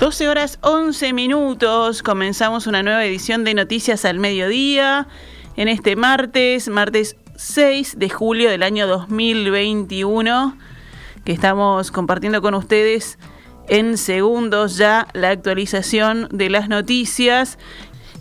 12 horas 11 minutos, comenzamos una nueva edición de Noticias al Mediodía. En este martes, martes 6 de julio del año 2021, que estamos compartiendo con ustedes en segundos ya la actualización de las noticias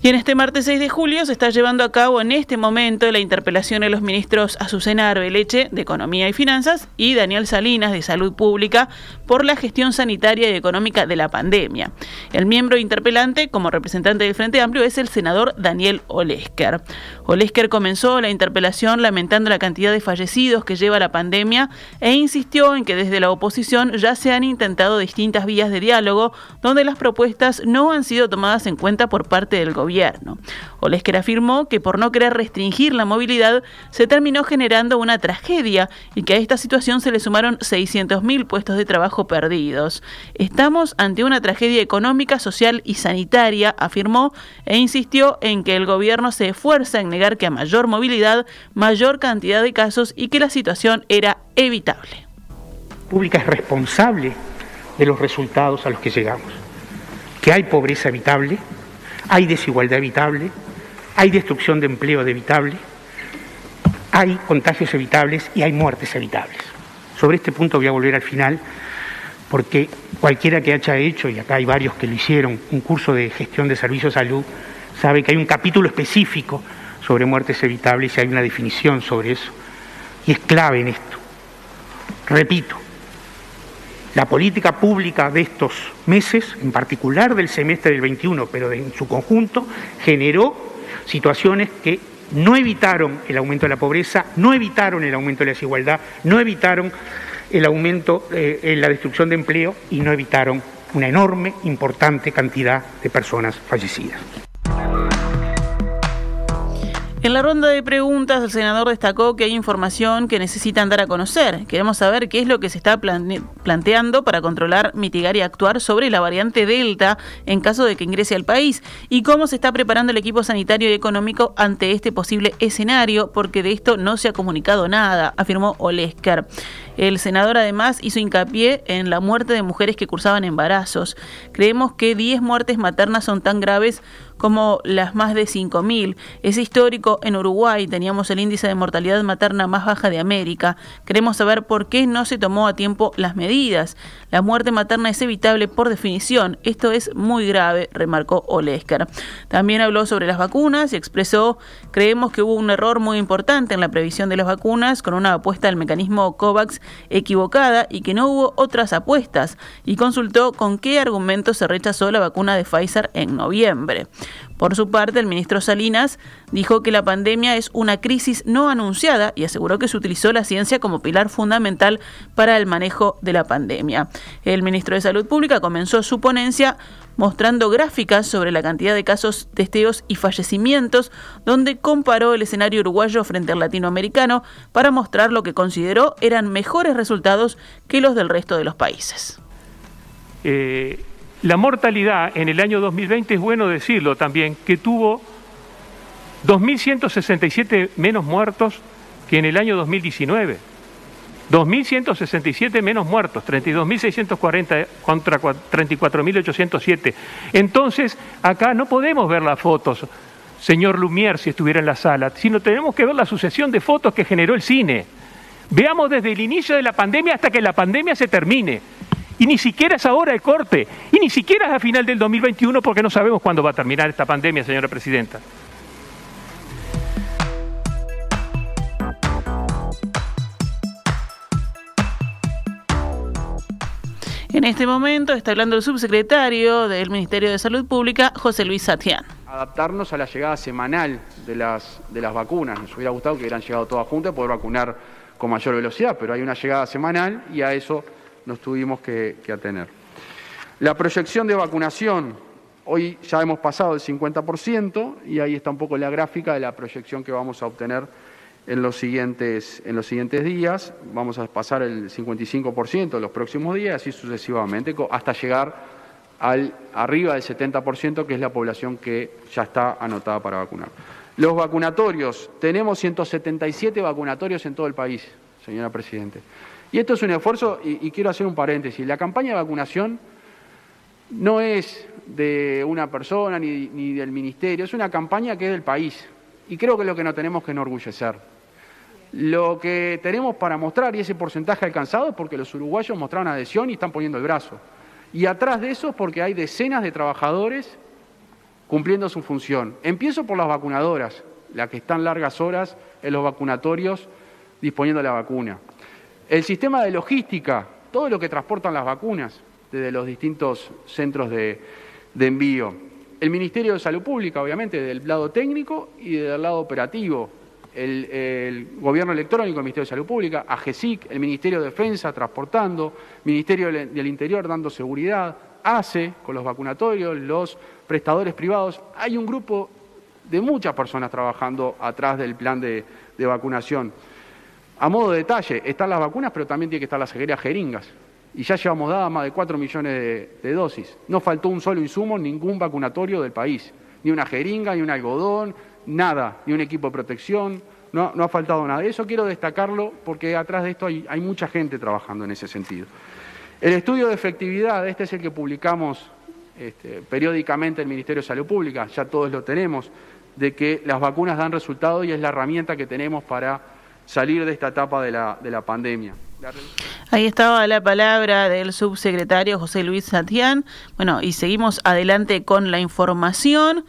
y en este martes 6 de julio se está llevando a cabo en este momento la interpelación de los ministros Azucena Arbeleche de Economía y Finanzas y Daniel Salinas de Salud Pública por la gestión sanitaria y económica de la pandemia. El miembro interpelante como representante del Frente Amplio es el senador Daniel Olesker. Olesker comenzó la interpelación lamentando la cantidad de fallecidos que lleva la pandemia e insistió en que desde la oposición ya se han intentado distintas vías de diálogo donde las propuestas no han sido tomadas en cuenta por parte del gobierno gobierno. Olesker afirmó que por no querer restringir la movilidad se terminó generando una tragedia y que a esta situación se le sumaron 600.000 puestos de trabajo perdidos. Estamos ante una tragedia económica, social y sanitaria, afirmó, e insistió en que el gobierno se esfuerza en negar que a mayor movilidad, mayor cantidad de casos y que la situación era evitable. Pública es responsable de los resultados a los que llegamos. Que hay pobreza evitable, hay desigualdad evitable, hay destrucción de empleo evitable, hay contagios evitables y hay muertes evitables. Sobre este punto voy a volver al final porque cualquiera que haya hecho, y acá hay varios que lo hicieron, un curso de gestión de servicios de salud, sabe que hay un capítulo específico sobre muertes evitables y hay una definición sobre eso. Y es clave en esto. Repito, la política pública de estos meses, en particular del semestre del 21, pero en su conjunto, generó situaciones que no evitaron el aumento de la pobreza, no evitaron el aumento de la desigualdad, no evitaron el aumento eh, en la destrucción de empleo y no evitaron una enorme, importante cantidad de personas fallecidas. En la ronda de preguntas, el senador destacó que hay información que necesitan dar a conocer. Queremos saber qué es lo que se está planteando para controlar, mitigar y actuar sobre la variante Delta en caso de que ingrese al país y cómo se está preparando el equipo sanitario y económico ante este posible escenario, porque de esto no se ha comunicado nada, afirmó Olesker. El senador además hizo hincapié en la muerte de mujeres que cursaban embarazos. Creemos que 10 muertes maternas son tan graves como las más de 5.000. Es histórico, en Uruguay teníamos el índice de mortalidad materna más baja de América. Queremos saber por qué no se tomó a tiempo las medidas. La muerte materna es evitable por definición. Esto es muy grave, remarcó Olesker. También habló sobre las vacunas y expresó, creemos que hubo un error muy importante en la previsión de las vacunas con una apuesta al mecanismo COVAX equivocada y que no hubo otras apuestas y consultó con qué argumentos se rechazó la vacuna de Pfizer en noviembre. Por su parte, el ministro Salinas dijo que la pandemia es una crisis no anunciada y aseguró que se utilizó la ciencia como pilar fundamental para el manejo de la pandemia. El ministro de Salud Pública comenzó su ponencia mostrando gráficas sobre la cantidad de casos, testeos y fallecimientos, donde comparó el escenario uruguayo frente al latinoamericano para mostrar lo que consideró eran mejores resultados que los del resto de los países. Eh, la mortalidad en el año 2020, es bueno decirlo también, que tuvo 2.167 menos muertos que en el año 2019. 2.167 menos muertos, 32.640 contra 34.807. Entonces, acá no podemos ver las fotos, señor Lumière, si estuviera en la sala, sino tenemos que ver la sucesión de fotos que generó el cine. Veamos desde el inicio de la pandemia hasta que la pandemia se termine. Y ni siquiera es ahora el corte, y ni siquiera es a final del 2021 porque no sabemos cuándo va a terminar esta pandemia, señora Presidenta. En este momento está hablando el subsecretario del Ministerio de Salud Pública, José Luis Satián. Adaptarnos a la llegada semanal de las, de las vacunas. Nos hubiera gustado que hubieran llegado todas juntas y poder vacunar con mayor velocidad, pero hay una llegada semanal y a eso nos tuvimos que, atener. La proyección de vacunación, hoy ya hemos pasado el 50% y ahí está un poco la gráfica de la proyección que vamos a obtener en los siguientes, en los siguientes días. Vamos a pasar el 55% en los próximos días, así sucesivamente, hasta llegar al arriba del 70%, que es la población que ya está anotada para vacunar. Los vacunatorios, tenemos 177 vacunatorios en todo el país, señora Presidente. Y esto es un esfuerzo, y, quiero hacer un paréntesis, la campaña de vacunación no es de una persona ni, ni del ministerio, es una campaña que es del país. Y creo que es lo que nos tenemos que enorgullecer. Lo que tenemos para mostrar, y ese porcentaje alcanzado, es porque los uruguayos mostraron adhesión y están poniendo el brazo. Y atrás de eso, porque hay decenas de trabajadores cumpliendo su función. Empiezo por las vacunadoras, las que están largas horas en los vacunatorios disponiendo la vacuna. El sistema de logística, todo lo que transportan las vacunas desde los distintos centros de, envío. El Ministerio de Salud Pública, obviamente, del lado técnico y del lado operativo. El, Gobierno Electrónico, el Ministerio de Salud Pública, AGESIC, el Ministerio de Defensa transportando, Ministerio del Interior dando seguridad, ACE con los vacunatorios, los prestadores privados. Hay un grupo de muchas personas trabajando atrás del plan de vacunación. A modo de detalle, están las vacunas, pero también tiene que estar las jeringas y ya llevamos dadas más de 4 millones de, dosis. No faltó un solo insumo ningún vacunatorio del país, ni una jeringa, ni un algodón, nada, ni un equipo de protección, no, ha faltado nada. Eso quiero destacarlo porque atrás de esto hay, hay, mucha gente trabajando en ese sentido. El estudio de efectividad, este es el que publicamos este, periódicamente el Ministerio de Salud Pública, ya todos lo tenemos, de que las vacunas dan resultado y es la herramienta que tenemos para salir de esta etapa de la, de la pandemia. Ahí estaba la palabra del subsecretario José Luis Satián. Bueno, y seguimos adelante con la información.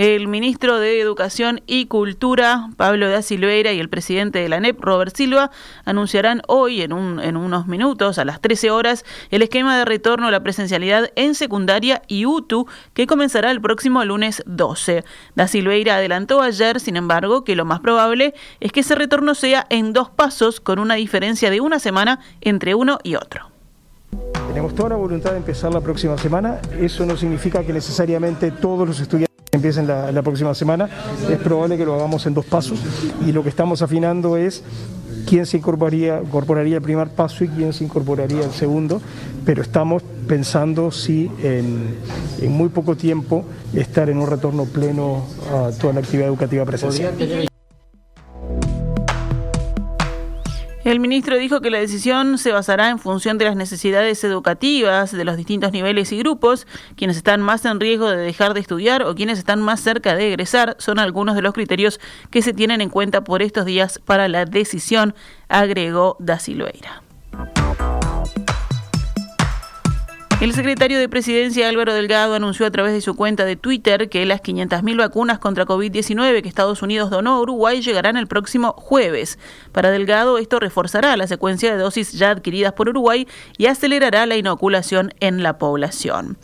El ministro de Educación y Cultura, Pablo da Silveira, y el presidente de la NEP, Robert Silva, anunciarán hoy, en, en unos minutos, a las 13 horas, el esquema de retorno a la presencialidad en secundaria y UTU, que comenzará el próximo lunes 12. Da Silveira adelantó ayer, sin embargo, que lo más probable es que ese retorno sea en dos pasos, con una diferencia de una semana entre uno y otro. Tenemos toda la voluntad de empezar la próxima semana. Eso no significa que necesariamente todos los estudiantes empiecen la, próxima semana. Es probable que lo hagamos en dos pasos y lo que estamos afinando es quién se incorporaría, incorporaría el primer paso y quién se incorporaría el segundo, pero estamos pensando si en muy poco tiempo estar en un retorno pleno a toda la actividad educativa presencial. El ministro dijo que la decisión se basará en función de las necesidades educativas de los distintos niveles y grupos. Quienes están más en riesgo de dejar de estudiar o quienes están más cerca de egresar son algunos de los criterios que se tienen en cuenta por estos días para la decisión, agregó Da Silveira. El secretario de Presidencia Álvaro Delgado anunció a través de su cuenta de Twitter que las 500.000 vacunas contra COVID-19 que Estados Unidos donó a Uruguay llegarán el próximo jueves. Para Delgado, esto reforzará la secuencia de dosis ya adquiridas por Uruguay y acelerará la inoculación en la población.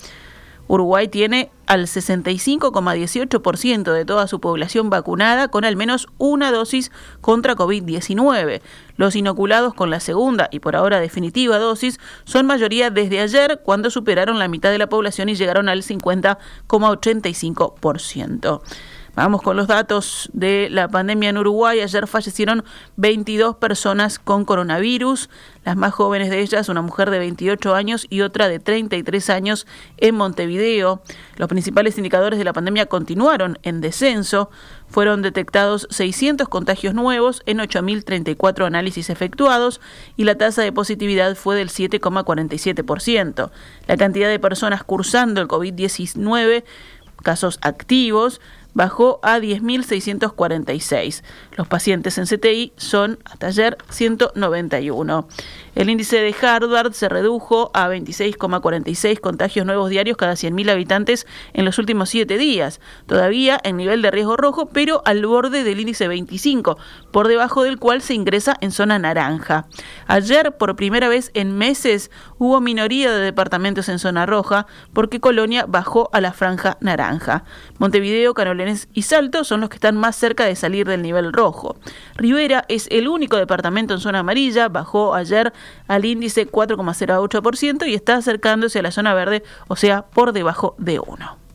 Uruguay tiene al 65,18% de toda su población vacunada con al menos una dosis contra COVID-19. Los inoculados con la segunda y por ahora definitiva dosis son mayoría desde ayer cuando superaron la mitad de la población y llegaron al 50,85%. Vamos con los datos de la pandemia en Uruguay. Ayer fallecieron 22 personas con coronavirus. Las más jóvenes de ellas, una mujer de 28 años y otra de 33 años en Montevideo. Los principales indicadores de la pandemia continuaron en descenso. Fueron detectados 600 contagios nuevos en 8.034 análisis efectuados y la tasa de positividad fue del 7,47%. La cantidad de personas cursando el COVID-19 casos activos bajó a 10.646. Los pacientes en CTI son hasta ayer 191. El índice de Harvard se redujo a 26,46 contagios nuevos diarios cada 100.000 habitantes en los últimos siete días, todavía en nivel de riesgo rojo, pero al borde del índice 25, por debajo del cual se ingresa en zona naranja. Ayer, por primera vez en meses, hubo minoría de departamentos en zona roja, porque Colonia bajó a la franja naranja. Montevideo, Y Salto son los que están más cerca de salir del nivel rojo. Rivera es el único departamento en zona amarilla, bajó ayer al índice 4,08% y está acercándose a la zona verde, o sea, por debajo de 1.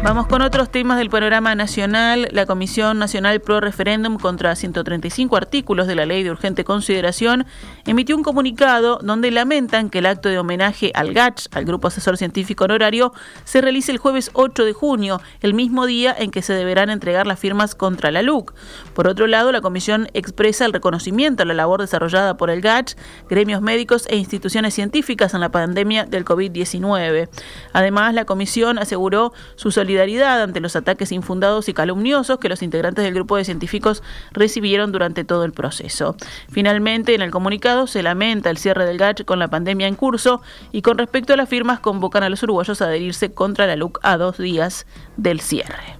Vamos con otros temas del panorama nacional. La Comisión Nacional Pro Referéndum contra 135 artículos de la Ley de Urgente Consideración emitió un comunicado donde lamentan que el acto de homenaje al GACH, al Grupo Asesor Científico Honorario, se realice el jueves 8 de junio, el mismo día en que se deberán entregar las firmas contra la LUC. Por otro lado, la Comisión expresa el reconocimiento a la labor desarrollada por el GACH, gremios médicos e instituciones científicas en la pandemia del COVID-19. Además, la Comisión aseguró su solidaridad solidaridad ante los ataques infundados y calumniosos que los integrantes del grupo de científicos recibieron durante todo el proceso. Finalmente, en el comunicado se lamenta el cierre del GACH con la pandemia en curso y con respecto a las firmas convocan a los uruguayos a adherirse contra la LUC a dos días del cierre.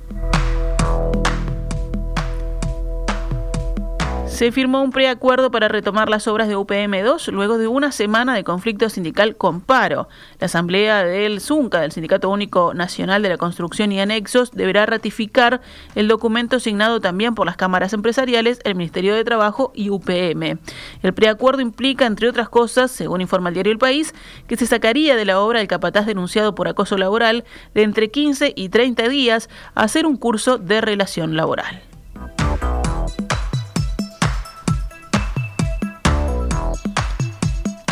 Se firmó un preacuerdo para retomar las obras de UPM2 luego de una semana de conflicto sindical con paro. La asamblea del ZUNCA, del Sindicato Único Nacional de la Construcción y Anexos, deberá ratificar el documento signado también por las cámaras empresariales, el Ministerio de Trabajo y UPM. El preacuerdo implica, entre otras cosas, según informa el diario El País, que se sacaría de la obra el capataz denunciado por acoso laboral de entre 15 y 30 días a hacer un curso de relación laboral.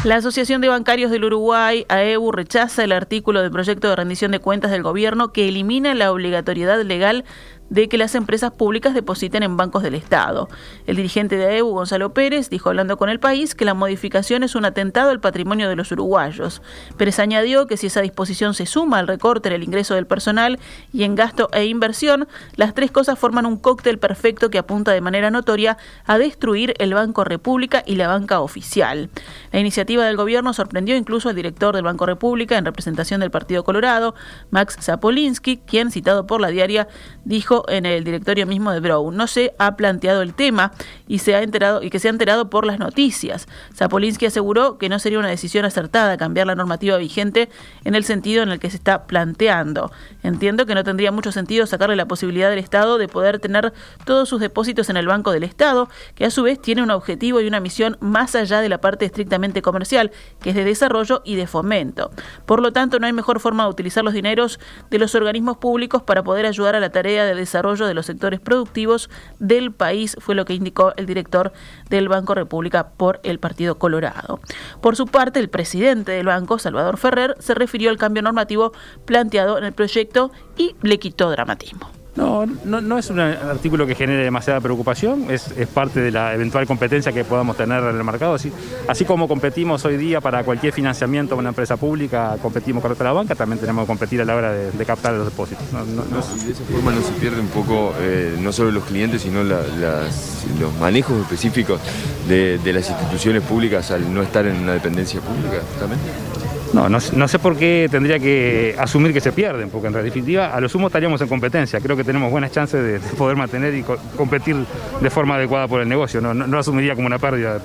La Asociación de Bancarios del Uruguay, AEU, rechaza el artículo del proyecto de rendición de cuentas del gobierno que elimina la obligatoriedad legal de que las empresas públicas depositen en bancos del Estado. El dirigente de AEU, Gonzalo Pérez, dijo hablando con el país que la modificación es un atentado al patrimonio de los uruguayos. Pérez añadió que si esa disposición se suma al recorte en el ingreso del personal y en gasto e inversión, las tres cosas forman un cóctel perfecto que apunta de manera notoria a destruir el Banco República y la banca oficial. La iniciativa del gobierno sorprendió incluso al director del Banco República en representación del Partido Colorado, Max Zapolinsky, quien, citado por la diaria, dijo en el directorio mismo de Brown. No se ha planteado el tema y se ha enterado y que se ha enterado por las noticias. Zapolinsky aseguró que no sería una decisión acertada cambiar la normativa vigente en el sentido en el que se está planteando. Entiendo que no tendría mucho sentido sacarle la posibilidad del Estado de poder tener todos sus depósitos en el Banco del Estado, que a su vez tiene un objetivo y una misión más allá de la parte estrictamente comercial, que es de desarrollo y de fomento. Por lo tanto, no hay mejor forma de utilizar los dineros de los organismos públicos para poder ayudar a la tarea de desarrollo de los sectores productivos del país, fue lo que indicó el director del Banco República por el Partido Colorado. Por su parte, el presidente del banco, Salvador Ferrer, se refirió al cambio normativo planteado en el proyecto y le quitó dramatismo. No, no, es un artículo que genere demasiada preocupación, es, parte de la eventual competencia que podamos tener en el mercado. Así, así como competimos hoy día para cualquier financiamiento de una empresa pública, competimos con la banca, también tenemos que competir a la hora de, captar los depósitos. y de esa forma no se pierde un poco, eh, no solo los clientes, sino los manejos específicos de, de las instituciones públicas al no estar en una dependencia pública también. No, no, sé por qué tendría que asumir que se pierden, porque en definitiva a lo sumo estaríamos en competencia. Creo que tenemos buenas chances de, poder mantener y competir de forma adecuada por el negocio. No, no, no asumiría como una pérdida.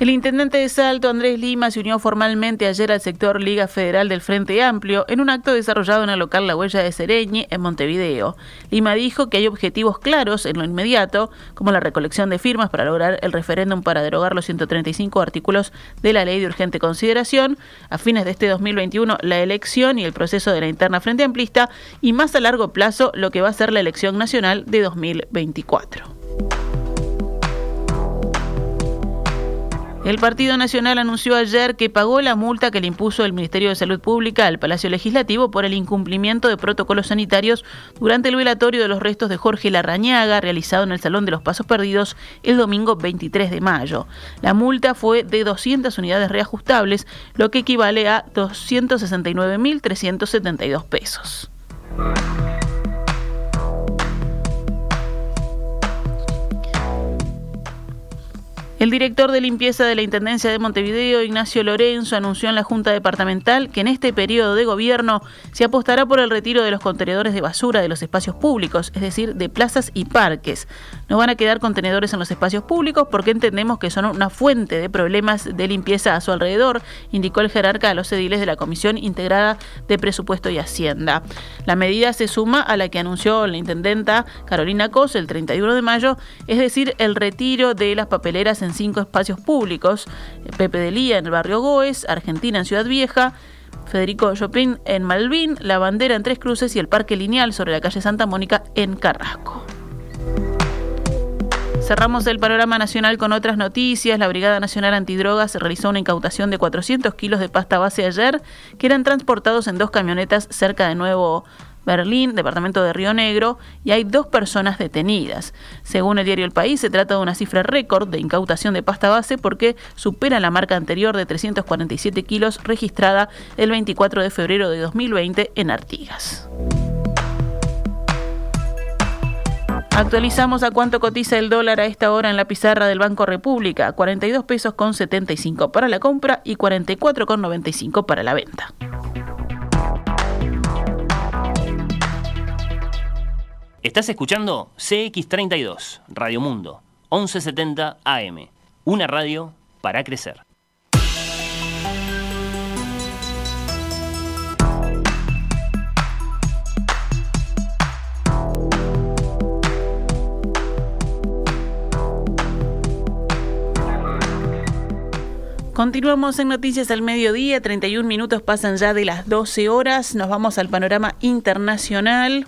El intendente de Salto, Andrés Lima, se unió formalmente ayer al sector Liga Federal del Frente Amplio en un acto desarrollado en el local La Huella de Sereñi, en Montevideo. Lima dijo que hay objetivos claros en lo inmediato, como la recolección de firmas para lograr el referéndum para derogar los 135 artículos de la Ley de Urgente Consideración, a fines de este 2021 la elección y el proceso de la interna Frente Amplista, y más a largo plazo lo que va a ser la elección nacional de 2024. El Partido Nacional anunció ayer que pagó la multa que le impuso el Ministerio de Salud Pública al Palacio Legislativo por el incumplimiento de protocolos sanitarios durante el velatorio de los restos de Jorge Larrañaga realizado en el Salón de los Pasos Perdidos el domingo 23 de mayo. La multa fue de 200 unidades reajustables, lo que equivale a 269.372 pesos. El director de limpieza de la Intendencia de Montevideo, Ignacio Lorenzo, anunció en la Junta Departamental que en este periodo de gobierno se apostará por el retiro de los contenedores de basura de los espacios públicos, es decir, de plazas y parques. No van a quedar contenedores en los espacios públicos porque entendemos que son una fuente de problemas de limpieza a su alrededor, indicó el jerarca a los ediles de la Comisión Integrada de Presupuesto y Hacienda. La medida se suma a la que anunció la intendenta Carolina Cos el 31 de mayo, es decir, el retiro de las papeleras en cinco espacios públicos, Pepe de Lía en el barrio Goes, Argentina en Ciudad Vieja, Federico Chopin en Malvin, La Bandera en Tres Cruces y el Parque Lineal sobre la calle Santa Mónica en Carrasco. Cerramos el panorama nacional con otras noticias. La Brigada Nacional Antidrogas realizó una incautación de 400 kilos de pasta base ayer, que eran transportados en dos camionetas cerca de Nuevo Berlín, departamento de Río Negro, y hay dos personas detenidas. Según el diario El País, se trata de una cifra récord de incautación de pasta base porque supera la marca anterior de 347 kilos registrada el 24 de febrero de 2020 en Artigas. Actualizamos a cuánto cotiza el dólar a esta hora en la pizarra del Banco República, 42 pesos con 75 para la compra y 44 con 95 para la venta. Estás escuchando CX32, Radio Mundo, 1170 AM, una radio para crecer. Continuamos en Noticias al Mediodía, 31 minutos pasan ya de las 12 horas, nos vamos al panorama internacional.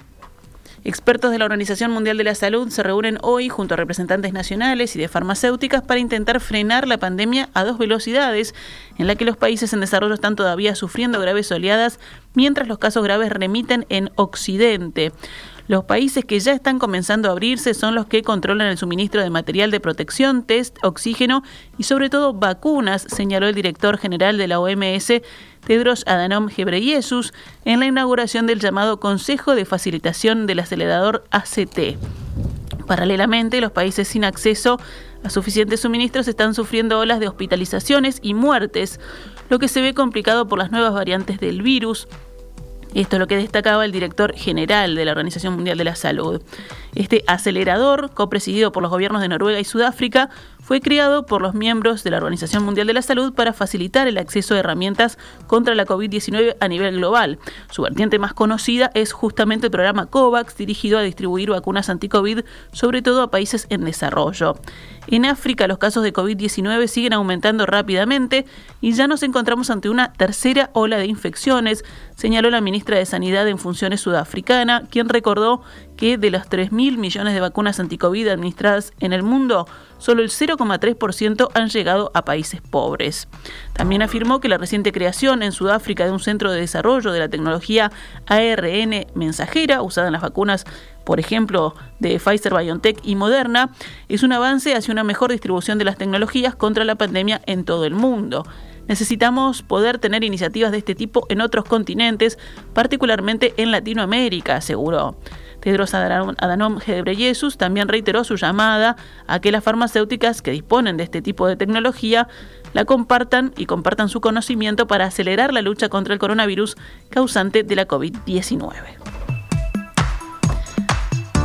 Expertos de la Organización Mundial de la Salud se reúnen hoy junto a representantes nacionales y de farmacéuticas para intentar frenar la pandemia a dos velocidades, en la que los países en desarrollo están todavía sufriendo graves oleadas, mientras los casos graves remiten en Occidente. Los países que ya están comenzando a abrirse son los que controlan el suministro de material de protección, test, oxígeno y sobre todo vacunas, señaló el director general de la OMS, Tedros Adhanom Ghebreyesus, en la inauguración del llamado Consejo de Facilitación del Acelerador ACT. Paralelamente, los países sin acceso a suficientes suministros están sufriendo olas de hospitalizaciones y muertes, lo que se ve complicado por las nuevas variantes del virus, esto es lo que destacaba el director general de la Organización Mundial de la Salud. Este acelerador, copresidido por los gobiernos de Noruega y Sudáfrica, fue creado por los miembros de la Organización Mundial de la Salud para facilitar el acceso a herramientas contra la COVID-19 a nivel global. Su vertiente más conocida es justamente el programa COVAX, dirigido a distribuir vacunas anti-COVID, sobre todo a países en desarrollo. En África los casos de COVID-19 siguen aumentando rápidamente y ya nos encontramos ante una tercera ola de infecciones, señaló la ministra de Sanidad en funciones sudafricana, quien recordó que de los 3.000 millones de vacunas anti-COVID administradas en el mundo, solo el 0,3% han llegado a países pobres. También afirmó que la reciente creación en Sudáfrica de un centro de desarrollo de la tecnología ARN mensajera usada en las vacunas por ejemplo, de Pfizer, BioNTech y Moderna, es un avance hacia una mejor distribución de las tecnologías contra la pandemia en todo el mundo. Necesitamos poder tener iniciativas de este tipo en otros continentes, particularmente en Latinoamérica, aseguró. Tedros Adhanom Ghebreyesus también reiteró su llamada a que las farmacéuticas que disponen de este tipo de tecnología la compartan y compartan su conocimiento para acelerar la lucha contra el coronavirus causante de la COVID-19.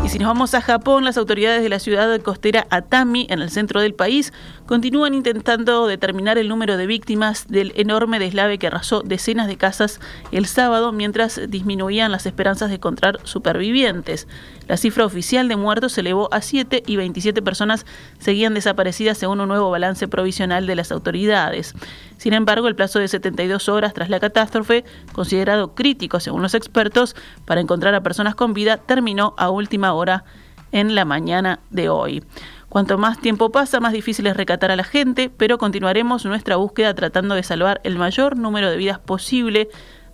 Y si nos vamos a Japón, las autoridades de la ciudad costera Atami, en el centro del país, continúan intentando determinar el número de víctimas del enorme deslave que arrasó decenas de casas el sábado mientras disminuían las esperanzas de encontrar supervivientes. La cifra oficial de muertos se elevó a 7 y 27 personas seguían desaparecidas según un nuevo balance provisional de las autoridades. Sin embargo, el plazo de 72 horas tras la catástrofe, considerado crítico según los expertos, para encontrar a personas con vida, terminó a última hora en la mañana de hoy. Cuanto más tiempo pasa, más difícil es recatar a la gente, pero continuaremos nuestra búsqueda tratando de salvar el mayor número de vidas posible,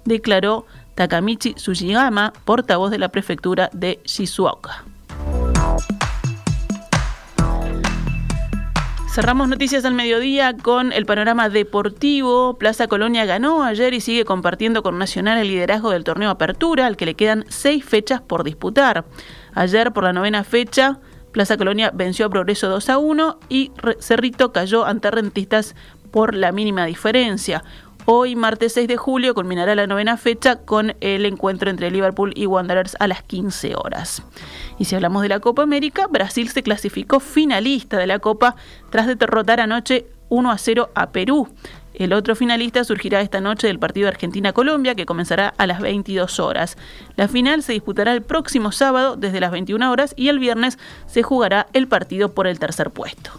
declaró Takamichi Sujigama, portavoz de la prefectura de Shizuoka. Cerramos noticias al mediodía con el panorama deportivo. Plaza Colonia ganó ayer y sigue compartiendo con Nacional el liderazgo del torneo Apertura, al que le quedan seis fechas por disputar. Ayer, por la novena fecha, Plaza Colonia venció a Progreso 2 a 1 y Cerrito cayó ante Rentistas por la mínima diferencia. Hoy, martes 6 de julio, culminará la novena fecha con el encuentro entre Liverpool y Wanderers a las 15 horas. Y si hablamos de la Copa América, Brasil se clasificó finalista de la Copa tras derrotar anoche 1 a 0 a Perú. El otro finalista surgirá esta noche del partido Argentina-Colombia, que comenzará a las 22 horas. La final se disputará el próximo sábado desde las 21 horas y el viernes se jugará el partido por el tercer puesto.